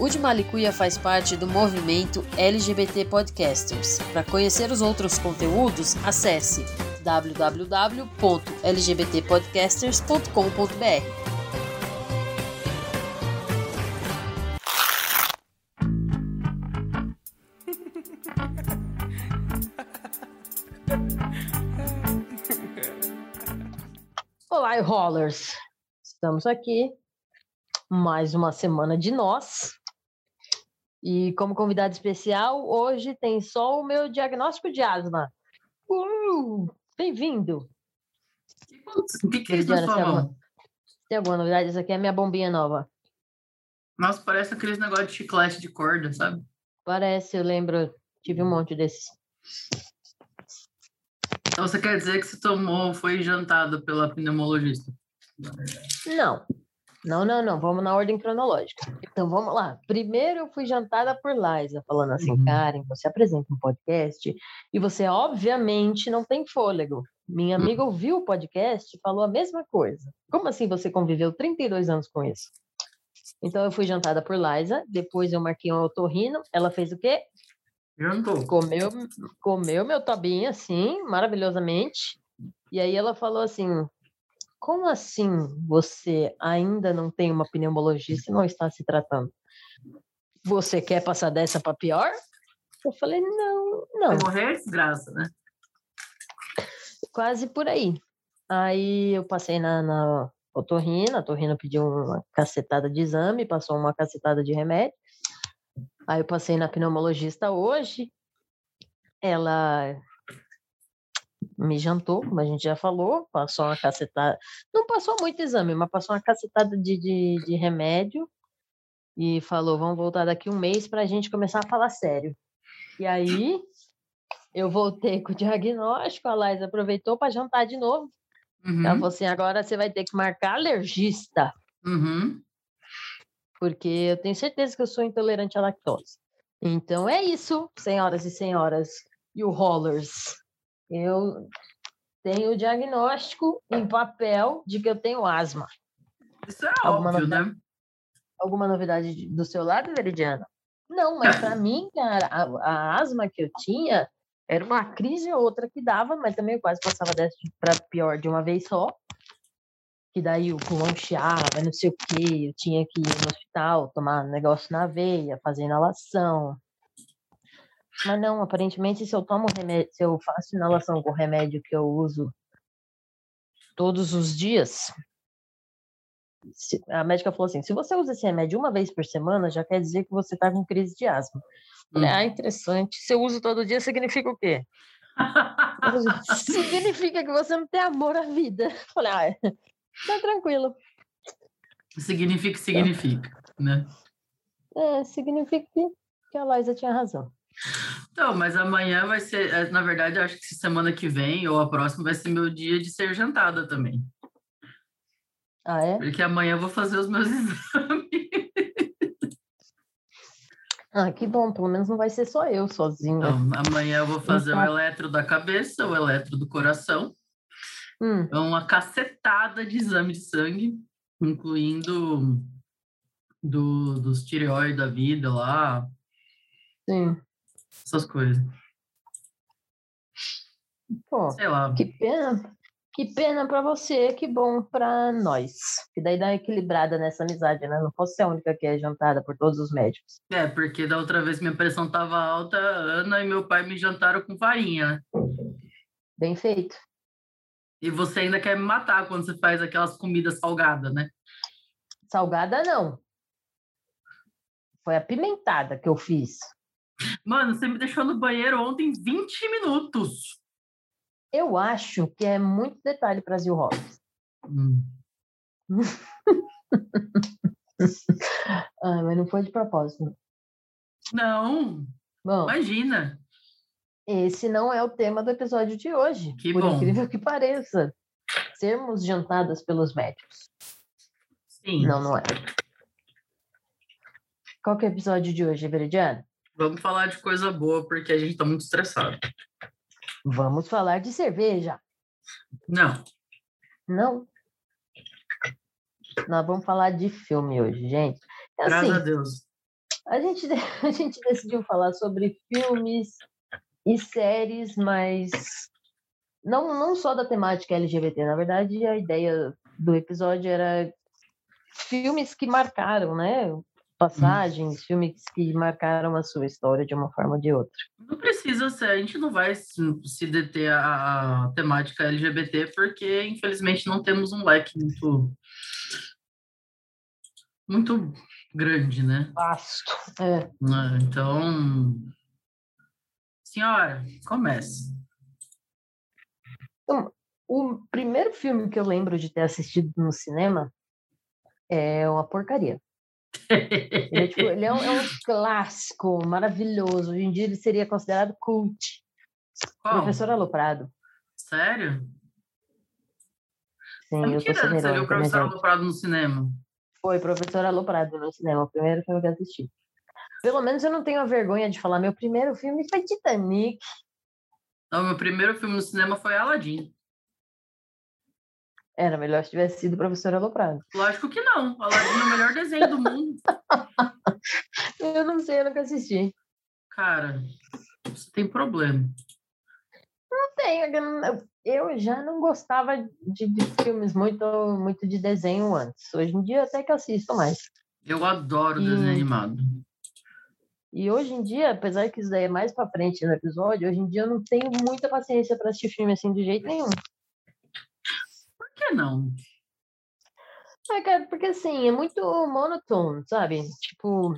O de Malicuia faz parte do movimento LGBT Podcasters. Para conhecer os outros conteúdos, acesse www.lgbtpodcasters.com.br. Olá, Rollers! Estamos aqui, mais uma semana de nós. E como convidado especial, hoje tem só o meu diagnóstico de asma. Uh, Bem-vindo! O que, que é isso na sua mão? Tem alguma novidade? Essa aqui é a minha bombinha nova. Nossa, parece aqueles negócio de chiclete de corda, sabe? Parece, eu lembro. Tive um monte desses. Então você quer dizer que você tomou, foi jantado pela pneumologista? Não. Não, não, não. Vamos na ordem cronológica. Então vamos lá. Primeiro eu fui jantada por Liza, falando assim, uhum. Karen, você apresenta um podcast e você obviamente não tem fôlego. Minha uhum. amiga ouviu o podcast e falou a mesma coisa. Como assim você conviveu 32 anos com isso? Então eu fui jantada por Liza, depois eu marquei um otorrino, ela fez o quê? Jantou. Comeu, comeu meu tobinho assim, maravilhosamente. E aí ela falou assim: como assim você ainda não tem uma pneumologista e não está se tratando? Você quer passar dessa para pior? Eu falei, não, não. Vai morrer desgraça, né? Quase por aí. Aí eu passei na, na otorrina, a otorrina pediu uma cacetada de exame, passou uma cacetada de remédio. Aí eu passei na pneumologista hoje. Ela me jantou, como a gente já falou, passou uma cacetada. Não passou muito exame, mas passou uma cacetada de, de, de remédio e falou: vamos voltar daqui um mês para a gente começar a falar sério. E aí eu voltei com o diagnóstico, a Laís aproveitou para jantar de novo. Uhum. Ela falou assim: agora você vai ter que marcar alergista. Uhum. Porque eu tenho certeza que eu sou intolerante à lactose. Então é isso, senhoras e senhores, e o rollers. Eu tenho o diagnóstico em papel de que eu tenho asma. Isso é alguma óbvio, novidade, né? Alguma novidade do seu lado, Veridiana? Não, mas para mim, cara, a, a, asma que eu tinha era uma crise ou outra que dava, mas também eu quase passava dessa para pior de uma vez só. Que daí o pulmão chiava, não sei o quê, eu tinha que ir no hospital, tomar negócio na veia, fazer inalação, mas não, aparentemente, se eu tomo remédio, se eu faço inalação com remédio que eu uso todos os dias, a médica falou assim: se você usa esse remédio uma vez por semana, já quer dizer que você está com crise de asma. Hum. Ah, interessante. Se eu uso todo dia, significa o quê? significa que você não tem amor à vida. Falei, ah, tá tranquilo. Significa, significa, né? É, significa que a Liza tinha razão. Então, mas amanhã vai ser, é, na verdade, acho que semana que vem ou a próxima vai ser meu dia de ser jantada também. Ah, é? Porque amanhã eu vou fazer os meus exames. Ah, que bom, pelo menos não vai ser só eu sozinha. Então, amanhã eu vou fazer o eletro da cabeça, o eletro do coração. Hum. Uma cacetada de exame de sangue, incluindo do, dos tireoides da vida lá. Sim essas coisas. Pô, Sei lá. Que pena. Que pena para você, que bom para nós. Que daí dá uma equilibrada nessa amizade, né? Não posso ser a única que é jantada por todos os médicos. É, porque da outra vez minha pressão tava alta, Ana e meu pai me jantaram com farinha, né? Bem feito. E você ainda quer me matar quando você faz aquelas comidas salgadas, né? Salgada não. Foi apimentada que eu fiz. Mano, você me deixou no banheiro ontem 20 minutos. Eu acho que é muito detalhe Brasil Rock. Hum. ah, mas não foi de propósito. Não. Bom, imagina. Esse não é o tema do episódio de hoje. Que por bom. incrível que pareça. Sermos jantadas pelos médicos. Sim. Não, não é. Qual que é o episódio de hoje, Veridiana? Vamos falar de coisa boa, porque a gente está muito estressado. Vamos falar de cerveja. Não. Não? Nós vamos falar de filme hoje, gente. É Graças assim, a Deus. A gente, a gente decidiu falar sobre filmes e séries, mas não, não só da temática LGBT. Na verdade, a ideia do episódio era filmes que marcaram, né? Passagens, filmes que marcaram a sua história de uma forma ou de outra. Não precisa ser, a gente não vai se deter a, a temática LGBT, porque infelizmente não temos um leque muito muito grande, né? Vasto. É. Né, então, senhora, comece. Então, o primeiro filme que eu lembro de ter assistido no cinema é uma porcaria. Ele, é, tipo, ele é, um, é, um, clássico maravilhoso. Hoje em dia ele seria considerado cult. Qual? Professor Aloprado. Sério? Sim, tá eu tô tirando, você viu o Professor Aloprado no cinema? Foi Professor Aloprado no cinema, o primeiro filme que eu assisti. Pelo menos eu não tenho a vergonha de falar. Meu primeiro filme foi Titanic. Não, meu primeiro filme no cinema foi Aladdin. Era melhor se tivesse sido Professor Aloprado. Lógico que não. Aladdin é o melhor desenho do mundo. eu não sei, eu nunca assisti. Cara, você tem problema. Não tenho. Eu já não gostava de, de, filmes muito, muito de desenho antes. Hoje em dia até que assisto mais. Eu adoro e, desenho animado. E hoje em dia, apesar que isso daí é mais pra frente no episódio, hoje em dia eu não tenho muita paciência para assistir filme assim de jeito nenhum. Que não? Ah, cara, porque assim, é muito monotônico, sabe? Tipo,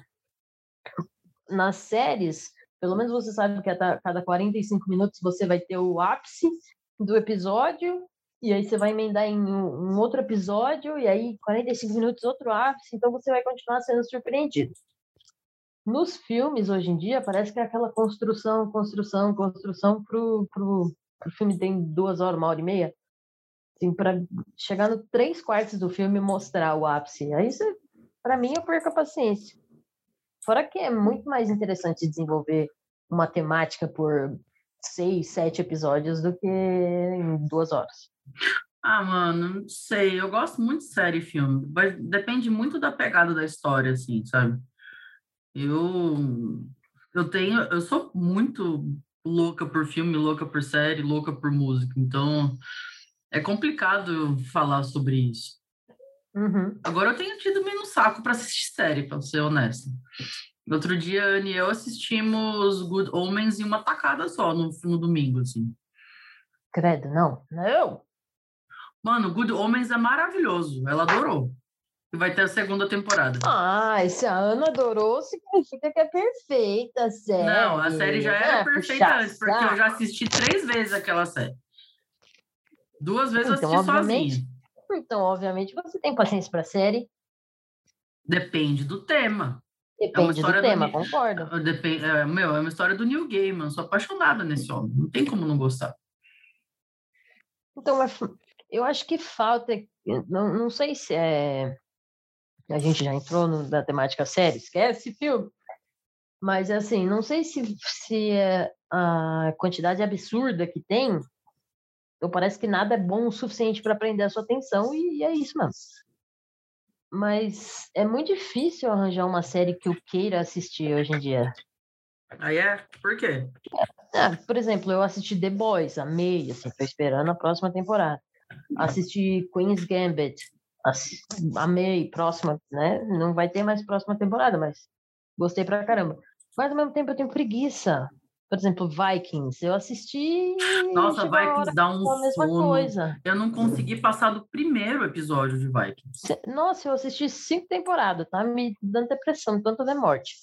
nas séries, pelo menos você sabe que a cada 45 minutos você vai ter o ápice do episódio, e aí você vai emendar em um outro episódio, e aí 45 minutos outro ápice, então você vai continuar sendo surpreendido. Nos filmes, hoje em dia, parece que é aquela construção, construção, construção pro, pro, pro filme tem duas horas, uma hora e meia. Assim, para chegar no três quartos do filme e mostrar o ápice. Aí, para mim, eu perco a paciência. Fora que é muito mais interessante desenvolver uma temática por seis, sete episódios do que em duas horas. Ah, mano, não sei. Eu gosto muito de série e filme. Mas depende muito da pegada da história, assim, sabe? Eu, eu tenho, eu sou muito louca por filme, louca por série, louca por música. Então, é complicado falar sobre isso. Uhum. Agora eu tenho tido menos saco para assistir série, para ser honesta. Outro dia, Anne e eu assistimos Good Omens em uma tacada só, no, no domingo, assim. Credo, não. Não! Mano, Good Omens é maravilhoso. Ela adorou. E vai ter a segunda temporada. Ah, se a Ana adorou, significa que é perfeita a série. Não, a série já era é, perfeita antes, porque eu já assisti três vezes aquela série. Duas vezes então, eu assisti sozinha. Então, obviamente, você tem paciência para série. Depende do tema. Depende é do tema, do... concordo. Depende, é, meu, é uma história do Neil Gaiman. Sou apaixonada nesse homem. Não tem como não gostar. Então, eu acho que falta. Não, não sei se é. A gente já entrou no, na temática série, esquece filme. Mas, assim, não sei se, se é a quantidade absurda que tem. Então, parece que nada é bom o suficiente para prender a sua atenção, e, é isso mesmo mas é muito difícil arranjar uma série que eu queira assistir hoje em dia. Aí é? Por quê? É, por exemplo, eu assisti The Boys, amei, assim, tô esperando a próxima temporada. Assisti Queen's Gambit, amei, próxima, né? Não vai ter mais próxima temporada, mas gostei pra caramba. Mas ao mesmo tempo eu tenho preguiça por exemplo, Vikings, eu assisti. Nossa, Vikings dá um a mesma sono. coisa. Eu não consegui passar do primeiro episódio de Vikings. Nossa, eu assisti cinco temporadas, tá me dando depressão, tanto de morte.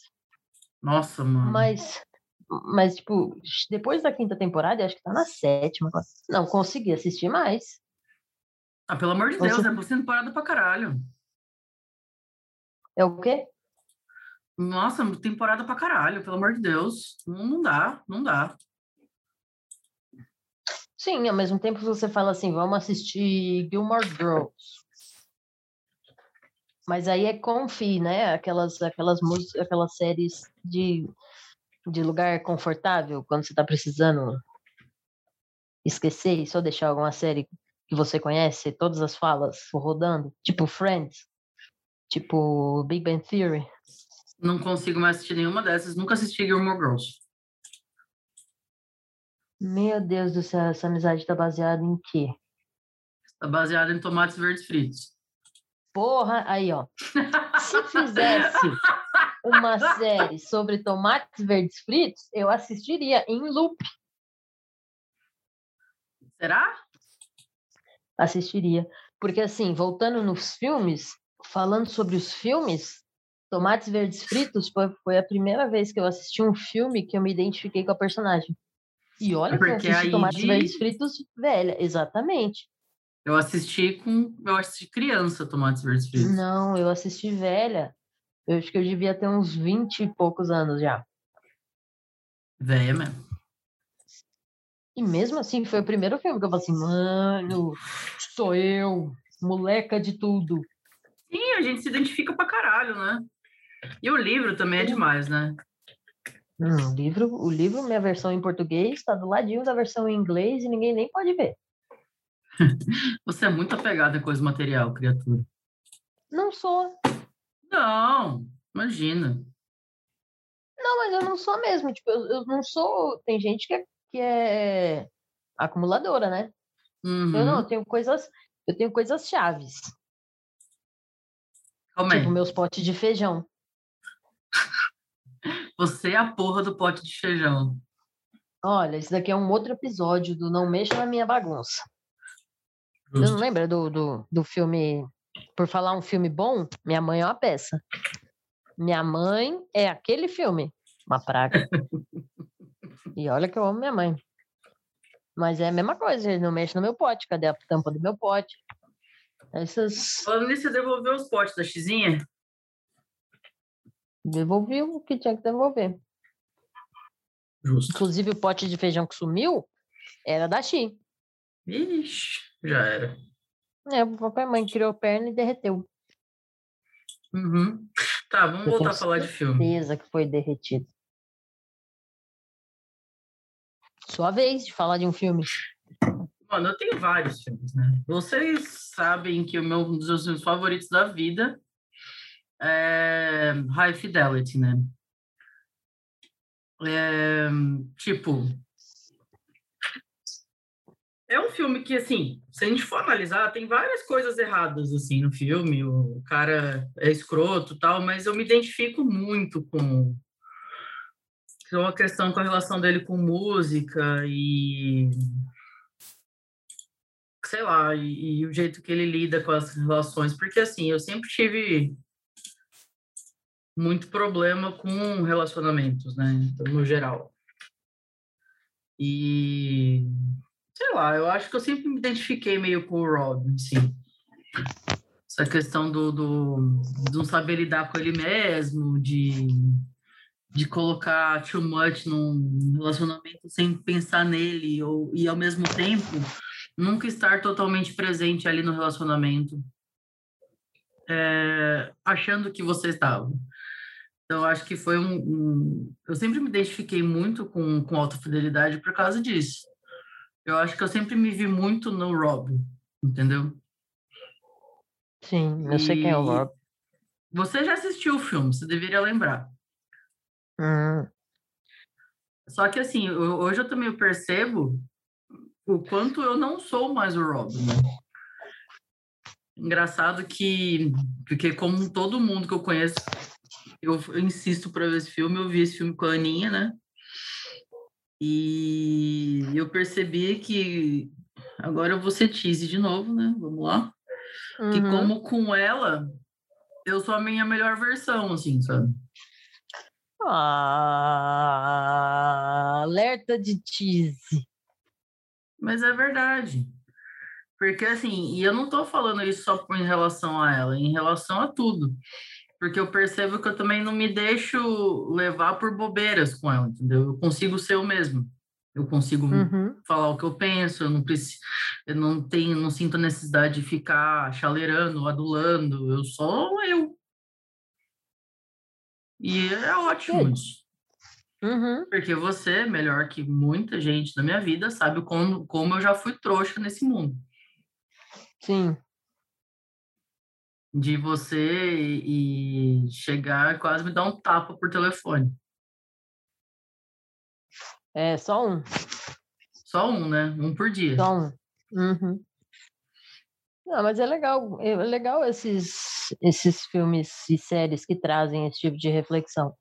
Nossa, mano. Mas, mas, tipo, depois da quinta temporada, acho que tá na sétima. Não consegui assistir mais. Ah, pelo amor de Deus, Você... é por temporada pra caralho. É o quê? Nossa, temporada pra caralho, pelo amor de Deus. Não, não dá, não dá. Sim, ao mesmo tempo você fala assim, vamos assistir Gilmore Girls. Mas aí é confi, né? Aquelas, aquelas músicas, aquelas séries de, de lugar confortável, quando você tá precisando esquecer e só deixar alguma série que você conhece, todas as falas rodando, tipo Friends, tipo Big Bang Theory. Não consigo mais assistir nenhuma dessas. Nunca assisti Gilmore Girls. Meu Deus do céu, essa amizade tá baseada em quê? Tá baseada em tomates verdes fritos. Porra, aí ó. Se fizesse uma série sobre tomates verdes fritos, eu assistiria em loop. Será? Assistiria. Porque assim, voltando nos filmes, falando sobre os filmes, Tomates Verdes Fritos foi, foi a primeira vez que eu assisti um filme que eu me identifiquei com a personagem. E olha que eu assisti Tomates de- Verdes Fritos velha, exatamente. Eu assisti com. Eu assisti criança tomates verdes fritos. Não, eu assisti velha. Eu acho que eu devia ter uns 20 e poucos anos já. Véia mesmo. E mesmo assim, foi o primeiro filme que eu falei assim, mano, sou eu, moleca de tudo. Sim, a gente se identifica pra caralho, né? E o livro também é demais, né? Hum, o livro, o livro, minha versão em português, está do ladinho da versão em inglês e ninguém nem pode ver. Você é muito apegada a coisa material, criatura. Não sou. Não, imagina. Não, mas eu não sou mesmo. Tipo, eu, eu não sou. Tem gente que é, que é acumuladora, né? Uhum. Eu não, eu tenho coisas. Eu tenho coisas chaves. Calma aí. Tipo, meus potes de feijão. Você é a porra do pote de feijão. Olha, esse daqui é um outro episódio do Não Mexa na Minha Bagunça. Você não lembra do, do, do filme. Por falar um filme bom, Minha Mãe é uma peça. Minha mãe é aquele filme. Uma praga. e olha que eu amo minha mãe. Mas é a mesma coisa, ele não mexe no meu pote. Cadê a tampa do meu pote? Essas. Falando nisso, você devolveu os potes da Xizinha? Devolvi o que tinha que devolver. Justo. Inclusive, o pote de feijão que sumiu era da Xi. Ixi, já era. É, o papai e a mãe criou perna e derreteu. Uhum. Tá, vamos Eu voltar a falar de filme. Certeza que foi derretido. Sua vez de falar de um filme. Mano, eu tenho vários filmes, né? Vocês sabem que o meu, um dos meus favoritos da vida é High Fidelity, né? É, tipo, é um filme que, assim, se a gente for analisar, tem várias coisas erradas, assim, no filme. O cara é escroto tal, mas eu me identifico muito com com uma questão com a relação dele com música e sei lá, e, e o jeito que ele lida com as relações, porque assim, eu sempre tive muito problema com relacionamentos, né, então, no geral. E sei lá, eu acho que eu sempre me identifiquei meio com o Rob, assim. Essa questão do, do, não saber lidar com ele mesmo, de, de colocar too much num relacionamento sem pensar nele, ou, e ao mesmo tempo nunca estar totalmente presente ali no relacionamento, é, achando que você estava. Então, acho que foi um, um, Eu sempre me identifiquei muito com, com alta fidelidade por causa disso. Eu acho que eu sempre me vi muito no Rob, entendeu? Sim, eu sei quem é o E Rob. Você já assistiu o filme, você deveria lembrar. Hum, Só que assim, eu- hoje eu também percebo o quanto eu não sou mais o Rob, né? Engraçado que, porque como todo mundo que eu conheço, eu, eu insisto para ver esse filme, eu vi esse filme com a Aninha, né? E eu percebi que agora eu vou ser tease de novo, né? Vamos lá. Que uhum. como com ela, eu sou a minha melhor versão, assim, sabe? Ah, alerta de tease. Mas é verdade. Porque assim, e eu não tô falando isso só em relação a ela, em relação a tudo. Porque eu percebo que eu também não me deixo levar por bobeiras com ela, entendeu? Eu consigo ser eu mesmo. Eu consigo Uhum. falar o que eu penso, eu não preciso, eu não tenho, não sinto a necessidade de ficar chaleirando, adulando. Eu sou eu. E é ótimo isso. Uhum. Porque você, melhor que muita gente da minha vida, sabe como, como eu já fui trouxa nesse mundo. Sim. De você e, e chegar e quase me dar um tapa por telefone. É, só um. Só um, né? Um por dia. Só um. Uhum. Não, mas é legal, é legal esses, esses filmes e séries que trazem esse tipo de reflexão.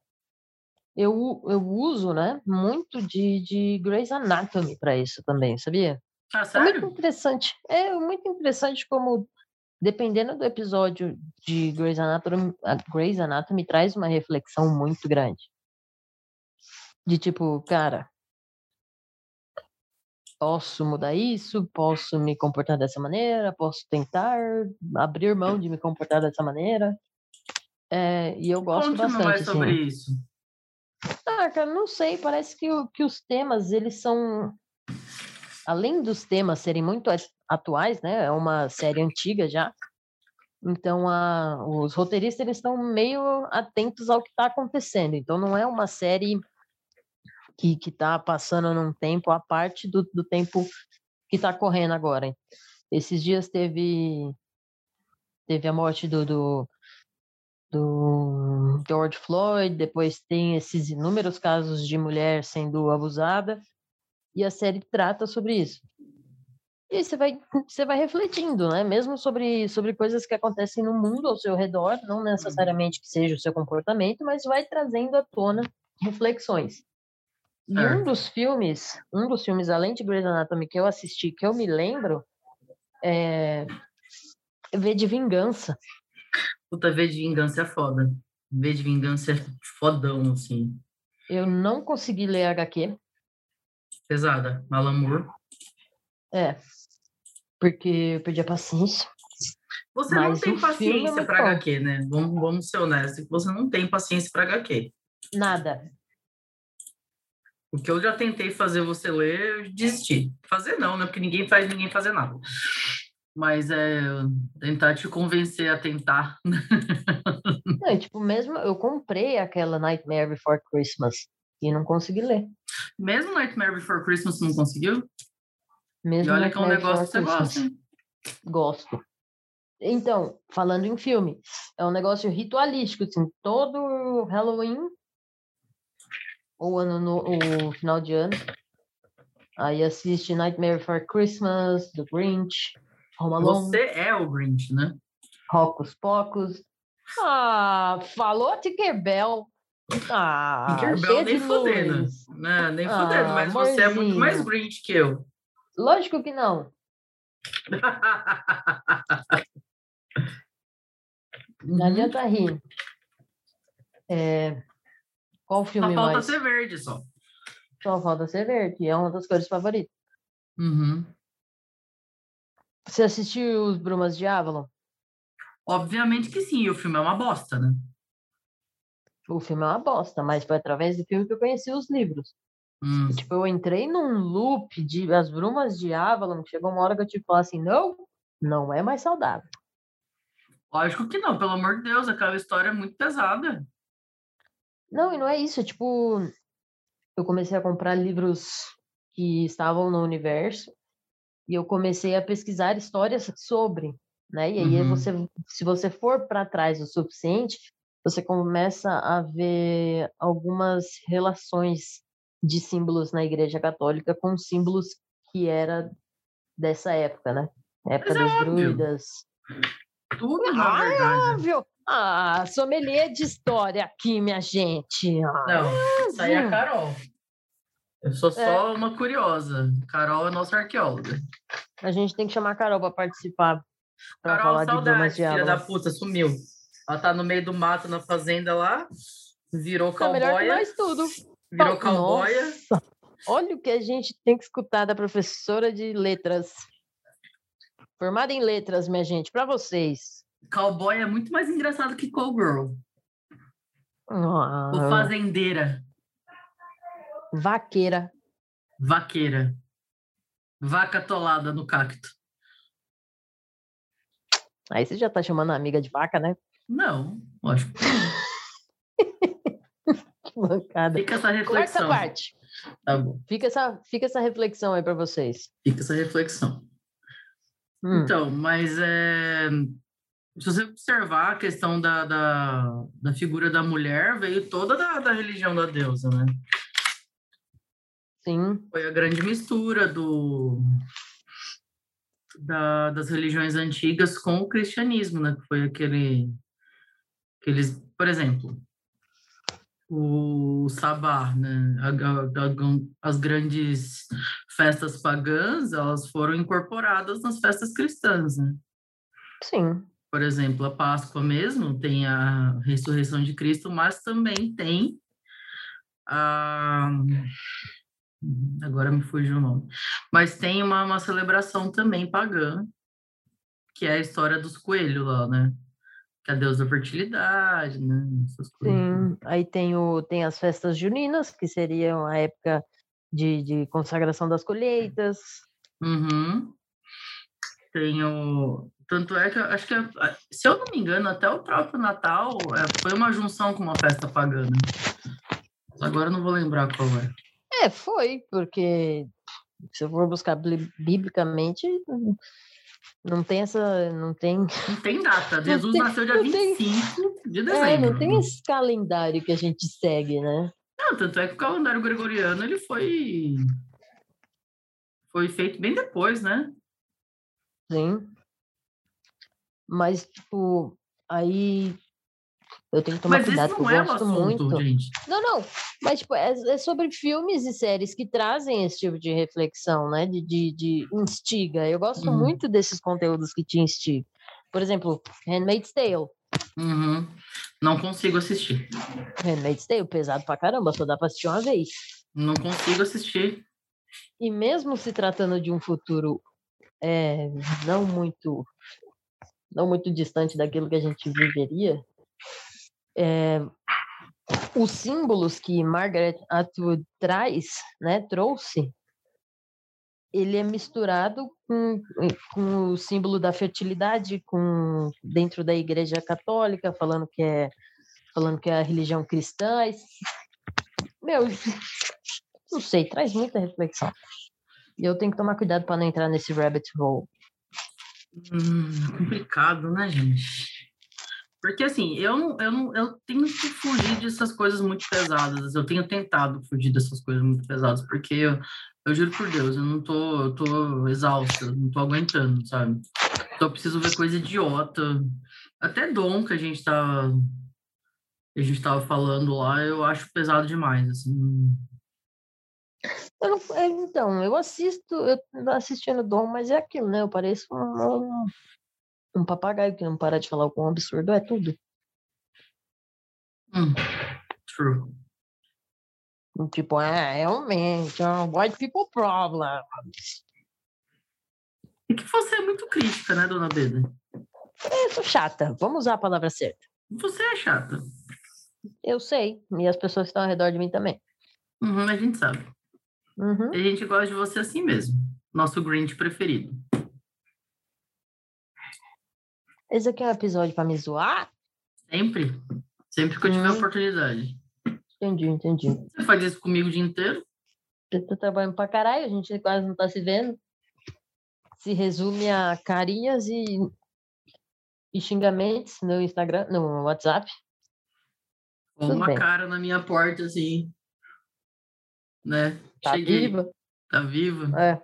Eu, eu uso, né, muito de, de Grey's Anatomy para isso também, sabia? Ah, É muito sério? interessante. É muito interessante como, dependendo do episódio de Grey's Anatomy, Grey's Anatomy traz uma reflexão muito grande. De tipo, cara, posso mudar isso, posso me comportar dessa maneira, posso tentar abrir mão de me comportar dessa maneira. É, e eu gosto Conte-me bastante, mais sobre assim. isso. Ah, cara, não sei, parece que, que os temas, eles são, além dos temas serem muito at- atuais, né, é uma série antiga já, então a, os roteiristas, eles estão meio atentos ao que está acontecendo, então não é uma série que, que tá passando num tempo à parte do, do tempo que está correndo agora. Esses dias teve, teve a morte do, do do George Floyd, depois tem esses inúmeros casos de mulher sendo abusada, e a série trata sobre isso. E você vai, você vai refletindo, né? Mesmo sobre, sobre coisas que acontecem no mundo ao seu redor, não necessariamente que seja o seu comportamento, mas vai trazendo à tona reflexões. E um dos filmes, um dos filmes além de Grey's Anatomy que eu assisti, que eu me lembro, é V de Vingança. Puta, V de Vingança é foda. V de Vingança é fodão, assim. Eu não consegui ler HQ, Pesada. Moore. É, porque eu perdi a paciência. Você não Mas tem o filme é paciência para. HQ, né? Vamos, vamos ser honestos. Você não tem paciência para HQ. Nada. O que eu já tentei fazer você ler, eu desisti. Fazer não, né? Porque ninguém faz ninguém fazer nada. Mas é tentar te convencer a tentar. Não, tipo, mesmo eu comprei aquela Nightmare Before Christmas e não consegui ler. Mesmo Nightmare Before Christmas não conseguiu? E Mesmo olha que é um Nightmare negócio que você gosta, hein? Gosto. Então, falando em filme, é um negócio ritualístico, assim, todo Halloween ou ano no, final de ano. Aí assiste Nightmare Before Christmas, The Grinch, Home Alone. Você é o Grinch, né? Rocos Pocos. Ah, falou Tinkerbell. Ah, Tinkerbell nem de fudendo. luz. Né? Nem Ah, fudendo, mas você é muito mais amorzinho. Grinch que eu. Lógico que não. Não Uhum. adianta rir. É, Qual Só filme falta mais? ser verde, só. Só falta ser verde, é uma das cores favoritas. Uhum. Você assistiu Os Brumas de Avalon? Obviamente que sim, o filme é uma bosta, né? O filme é uma bosta, mas foi através do filme que eu conheci os livros. Hum. Tipo, eu entrei num loop de As Brumas de Avalon, que chegou uma hora que eu tipo falei assim, não, não é mais saudável. Lógico que não, pelo amor de Deus, aquela história é muito pesada. Não, e não é isso, tipo, eu comecei a comprar livros que estavam no universo e eu comecei a pesquisar histórias sobre, né? E aí Uhum. você, se você for para trás o suficiente, você começa a ver algumas relações de símbolos na Igreja Católica com símbolos que era dessa época, né? Época Mas é das druidas. Tudo, Ah, é verdade. óbvio! Ah, sommelier de história aqui, minha gente. Ah, Não, isso aí é a Brasil. Carol. Eu sou só uma curiosa. Carol é nossa arqueóloga. A gente tem que chamar a Carol para participar. Para Carol, falar de saudade, de filha da puta, sumiu. Ela tá no meio do mato, na fazenda lá, virou Tá cowboya, nós tudo. virou Nossa, cowboya. Olha o que a gente tem que escutar da professora de letras. Formada em letras, minha gente, para vocês. Cowboy é muito mais engraçado que cowgirl. Ah, Ou fazendeira, vaqueira. vaqueira. Vaca atolada no cacto. Aí você já tá chamando a amiga de vaca, né? Não, lógico. Que bancada. Fica essa Quarta reflexão. parte. Tá bom, Fica essa, fica essa reflexão aí para vocês. fica essa reflexão. Hum, Então, mas é... se você observar a questão da, da, da figura da mulher, veio toda da, da religião da deusa, né? Sim. Foi a grande mistura do, da, das religiões antigas com o cristianismo, né? Que foi aquele, aqueles, por exemplo, o sabá, né? As grandes festas pagãs, elas foram incorporadas nas festas cristãs, né? Sim. Por exemplo, a Páscoa mesmo tem a ressurreição de Cristo, mas também tem a agora me fugiu o nome, mas tem uma, uma celebração também pagã, que é a história dos coelhos lá, né? Que é a deusa da fertilidade, né? Essas coisas. Sim, aí tem, o, tem as festas juninas, que seriam a época de, de consagração das colheitas. Uhum. Tem o... Tanto é que eu acho que, se eu não me engano, até o próprio Natal é, foi uma junção com uma festa pagana. Agora eu não vou lembrar qual é. É, foi, porque se eu for buscar biblicamente, não tem essa. Não tem. Não tem data. Jesus tem, nasceu dia 25 tem, de dezembro. É, não tem esse calendário que a gente segue, né? Não, tanto é que o calendário gregoriano ele foi. Foi feito bem depois, né? Sim. Mas, tipo, aí eu tenho que tomar mas cuidado, porque eu é gosto assunto, muito. Gente. Não, não. Mas tipo, é, é, sobre filmes e séries que trazem esse tipo de reflexão, né? De, de, de instiga. Eu gosto uhum. muito desses conteúdos que te instigam. Por exemplo, Handmaid's Tale. Uhum. Não consigo assistir. Handmaid's Tale, pesado pra caramba, só dá pra assistir uma vez. Não consigo assistir. E mesmo se tratando de um futuro é, não muito não muito distante daquilo que a gente viveria, é, os símbolos que Margaret Atwood traz, né, trouxe, ele é misturado com, com o símbolo da fertilidade, com dentro da Igreja Católica, falando que é falando que é a religião cristã. Meu, não sei, traz muita reflexão. E eu tenho que tomar cuidado para não entrar nesse rabbit hole. Hum, complicado, né, gente? Porque assim, eu eu eu tenho que fugir dessas coisas muito pesadas. Eu tenho tentado fugir dessas coisas muito pesadas, porque eu, eu juro por Deus, eu não tô, eu tô exausta, não tô aguentando, sabe? Então eu preciso ver coisa idiota. Até Dom que a gente tá a gente tava falando lá, eu acho pesado demais, assim. Eu não, é, então, eu assisto, eu assistindo Dom, mas é aquilo, né? Eu pareço um, um papagaio que não para de falar o quão absurdo é tudo. Hum, true. Tipo, é, realmente, é um white people problem. E que você é muito crítica, né, dona Beda? Eu sou chata. Vamos usar a palavra certa. Você é chata. Eu sei. E as pessoas que estão ao redor de mim também. Uhum, a gente sabe. Uhum. A gente gosta de você assim mesmo. Nosso Grinch preferido. Esse aqui é um episódio para me zoar? Sempre. Sempre que eu tiver hum. oportunidade. Entendi, entendi. Você faz isso comigo o dia inteiro? Eu tô trabalhando pra caralho, a gente quase não tá se vendo. Se resume a carinhas e, e xingamentos no Instagram, no WhatsApp. Com uma bem. cara na minha porta, assim. Né? Tá Cheguei. viva? Tá viva? É.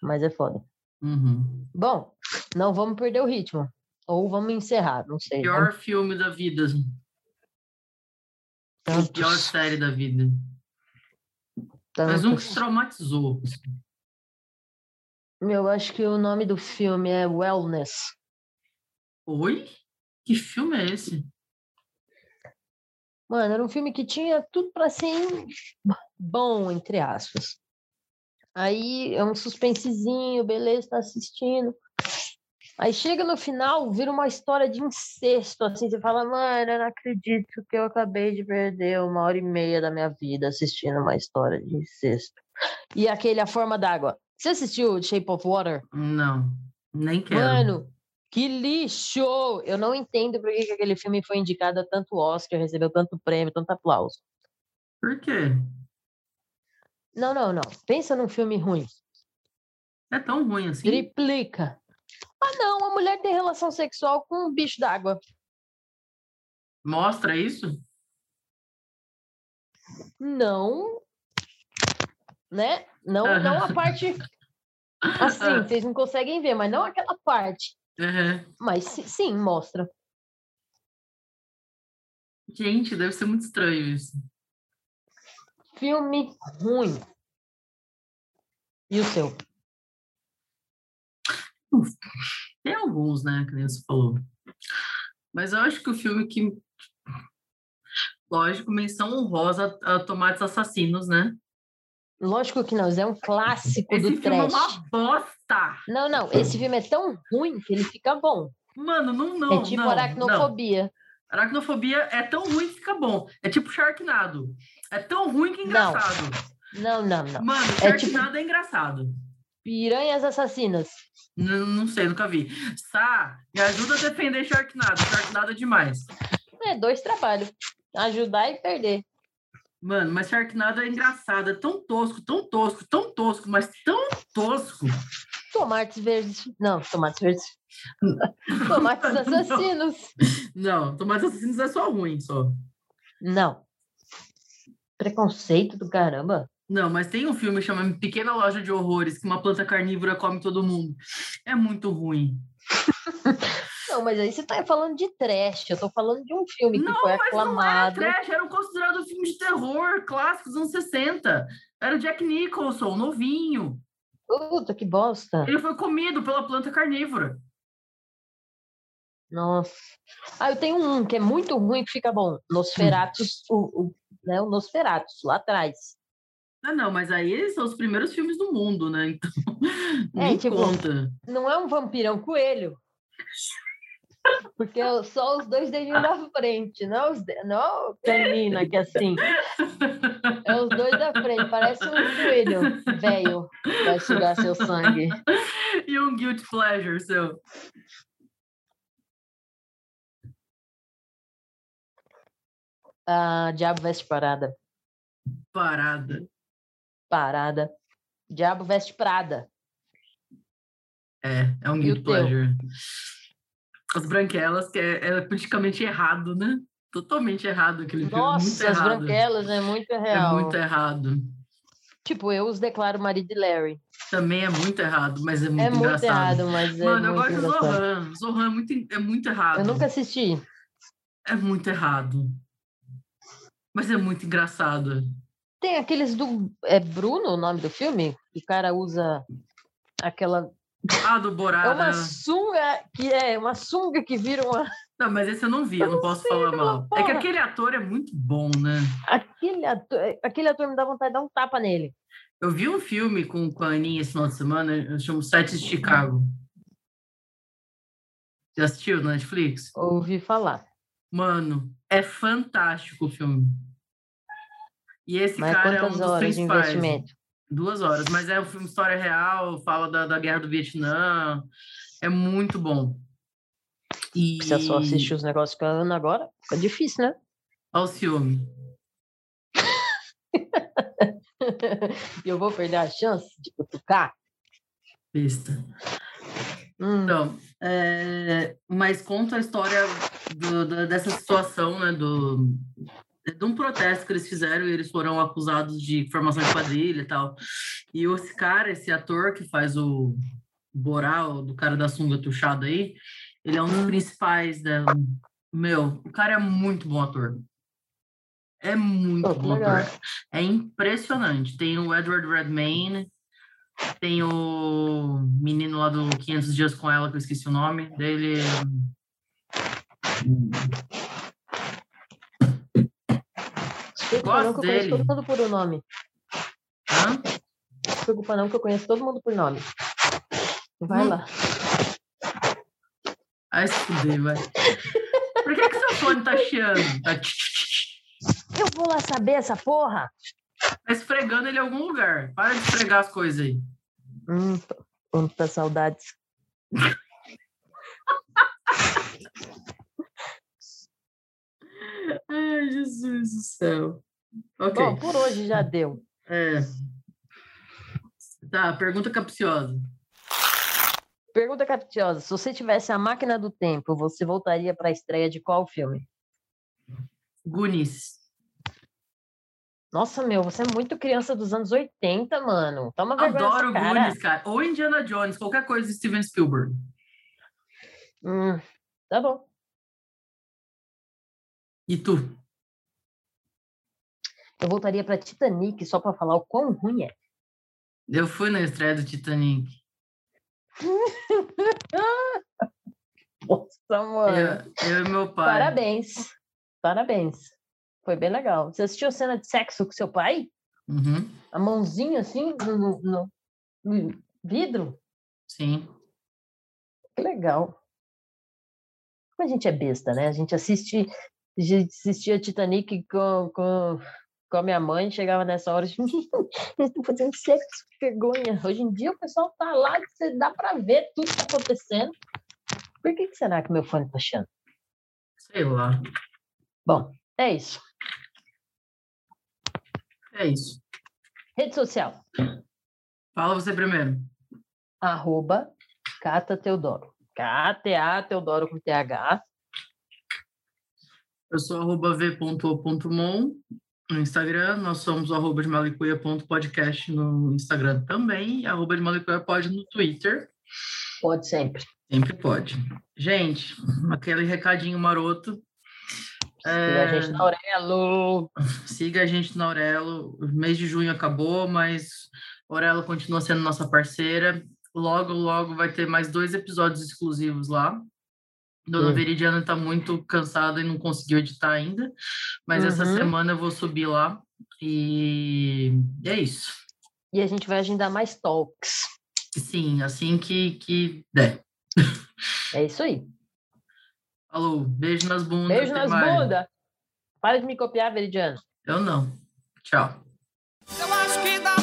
Mas é foda. Uhum. Bom, não vamos perder o ritmo. Ou vamos encerrar, não sei. Pior vamos... filme da vida. Tantos. Pior série da vida. Tantos. Mas um que traumatizou. Eu acho que o nome do filme é Wellness. Oi? Que filme é esse? Mano, era um filme que tinha tudo para ser bom, entre aspas. Aí é um suspensezinho, beleza, tá assistindo. Aí chega no final, vira uma história de incesto, assim, você fala, mano, eu não acredito que eu acabei de perder uma hora e meia da minha vida assistindo uma história de incesto. E aquele A Forma d'Água. Você assistiu Shape of Water? Não, nem quero. Mano, que lixo! Eu não entendo por que aquele filme foi indicado a tanto Oscar, recebeu tanto prêmio, tanto aplauso. Por quê? Não, não, não. Pensa num filme ruim. É tão ruim assim? Triplica. Ah, não, a mulher tem relação sexual com um bicho d'água. Mostra isso? Não. Né? Não, não a parte. Assim, vocês não conseguem ver, mas não aquela parte. Uhum. Mas si- sim, mostra. Gente, deve ser muito estranho isso. Filme ruim. E o seu? Tem alguns, né, que nem você falou. Mas eu acho que o filme que. Lógico, menção honrosa a Tomates Assassinos, né? Lógico que não, é um clássico Esse do filme é trash. uma bosta! Não, não, esse filme é tão ruim que ele fica bom. Mano, não, não. é tipo não, Não. aracnofobia. Aracnofobia é tão ruim que fica bom. É tipo Sharknado. É tão ruim que é Não. engraçado. Não, não, não. Mano, É tipo- Sharknado é engraçado. Piranhas assassinas. N- não sei, nunca vi. Sá, me ajuda a defender Sharknado. Sharknado é demais. É, dois trabalhos. Ajudar e perder. Mano, mas Sharknado é engraçado. É tão tosco, tão tosco, tão tosco, mas tão tosco. Tomates verdes. Não, tomates verdes. Tomates Não. assassinos. Não, Tomates Assassinos é só ruim, só. Não. Preconceito do caramba. Não, mas tem um filme chamado Pequena Loja de Horrores, que uma planta carnívora come todo mundo. É muito ruim. Não, mas aí você tá falando de trash. Eu tô falando de um filme que Não, foi mas não era aclamado. trash, era um considerado filme de terror clássico dos anos 60. Era o Jack Nicholson, novinho. Puta, que bosta. Ele foi comido pela planta carnívora. Nossa. Ah, eu tenho um que é muito ruim que fica bom. Nosferatus, o, o, né, o Nosferatus, lá atrás. Ah, não, mas aí são os primeiros filmes do mundo, né? Então, nem tipo, conta. Não é um vampiro, é um coelho. Porque é só os dois dedinhos da frente, não, os de... não a canina que é assim. É os dois da frente, parece um coelho velho. Vai sugar seu sangue. E um guilt pleasure seu. Ah, Diabo Veste Parada. Parada. Parada. Diabo Veste Prada. É, é um E o guilt teu? pleasure. As branquelas, que é, é politicamente errado, né? Totalmente errado aquele filme. muito Nossa, as errado. branquelas é muito É real. muito errado. Tipo, eu os declaro marido de Larry. Também é muito errado, mas é muito é muito engraçado. errado, mas é Mano, eu gosto de engraçado. Zohan. Zohan é muito, é muito errado. Eu nunca assisti. É muito errado. Mas é muito engraçado. Tem aqueles do. É Bruno o nome do filme? Que o cara usa aquela. Ah, do Borá, É uma né? sunga que é uma sunga que vira uma. Não, mas esse eu não vi, eu não posso falar mal. É que porra. aquele ator é muito bom, né? Aquele ator, aquele ator me dá vontade de dar um tapa nele. Eu vi um filme com, com a Aninha esse final de semana, eu chamo Sete de Chicago. Já assistiu na Netflix? Ouvi falar. Mano, é fantástico o filme. E esse Mas cara é um dos horas principais. Duas horas, mas é um filme história real, fala da, da guerra do Vietnã. É muito bom. E Você só assistir os negócios a Ana agora? Fica difícil, né? Olha o ciúme. eu vou perder a chance de cutucar? Besta. Hum, Então, é, mas conta a história do- da- dessa situação, né? Do, de um protesto que eles fizeram e eles foram acusados de formação de quadrilha e tal. E esse cara, esse ator que faz o Boral, do cara da sunga tuchada aí, ele é um dos principais da. Meu, o cara é muito bom ator. É muito que bom legal. ator. É impressionante. Tem o Edward Redmayne, tem o menino lá do 500 Dias com Ela, que eu esqueci o nome dele. Gosto não que eu conheço todo mundo por um nome. Hã? Não se preocupa não que eu conheço todo mundo por nome. Vai Hum. lá. Ai, se fuder, vai. Por que, que seu fone tá chiando? Tá. Eu vou lá saber essa porra. tá esfregando ele em algum lugar. Para de esfregar as coisas aí. Hum, quantas saudades. Ai, Jesus do céu. Ok. Bom, por hoje já deu. É. Tá, pergunta capciosa. Pergunta capciosa. Se você tivesse a máquina do tempo, você voltaria para a estreia de qual filme? Goonies. Nossa, meu, você é muito criança dos anos 80, mano. Toma vergonha Adoro cara. Goonies, cara. Ou Indiana Jones, qualquer coisa de Steven Spielberg. Hum, tá bom. E tu? Eu voltaria para Titanic só para falar o quão ruim é. Eu fui na estreia do Titanic. Nossa, mano. Eu, eu e meu pai. Parabéns. Parabéns. Foi bem legal. Você assistiu a cena de sexo com seu pai? Uhum, A mãozinha assim no, no- no- vidro? sim. Que legal. Como a gente é besta, né? A gente assiste, assistia Titanic com, com, com a minha mãe, chegava nessa hora, eles estão fazendo sexo, que vergonha. Hoje em dia o pessoal tá lá, você dá pra ver tudo que tá acontecendo. Por que, que será que meu fone tá achando? Sei lá. Bom, é isso. É isso. Rede social, Fala você primeiro. arroba Cata Teodoro. K-A-T-A Teodoro com TH. Eu sou arroba v.o.mon no Instagram. Nós somos arroba de malicuia.podcast no Instagram também. E arroba de malicuia pode no Twitter. Pode sempre. Sempre pode. Gente, aquele recadinho maroto. Siga a gente É, na Aurelo. siga a gente na Aurelo. O mês de junho acabou, mas a Aurelo continua sendo nossa parceira. Logo, logo vai ter mais dois episódios exclusivos lá. Dona Hum. Veridiana está muito cansada e não conseguiu editar ainda, mas essa Uhum. semana eu vou subir lá e e é isso. E a gente vai agendar mais talks. Sim, assim que, que der. É isso aí. Falou, beijo nas bundas. Beijo nas bundas. Para de me copiar, Veridiano. Eu não. Tchau. Eu acho que dá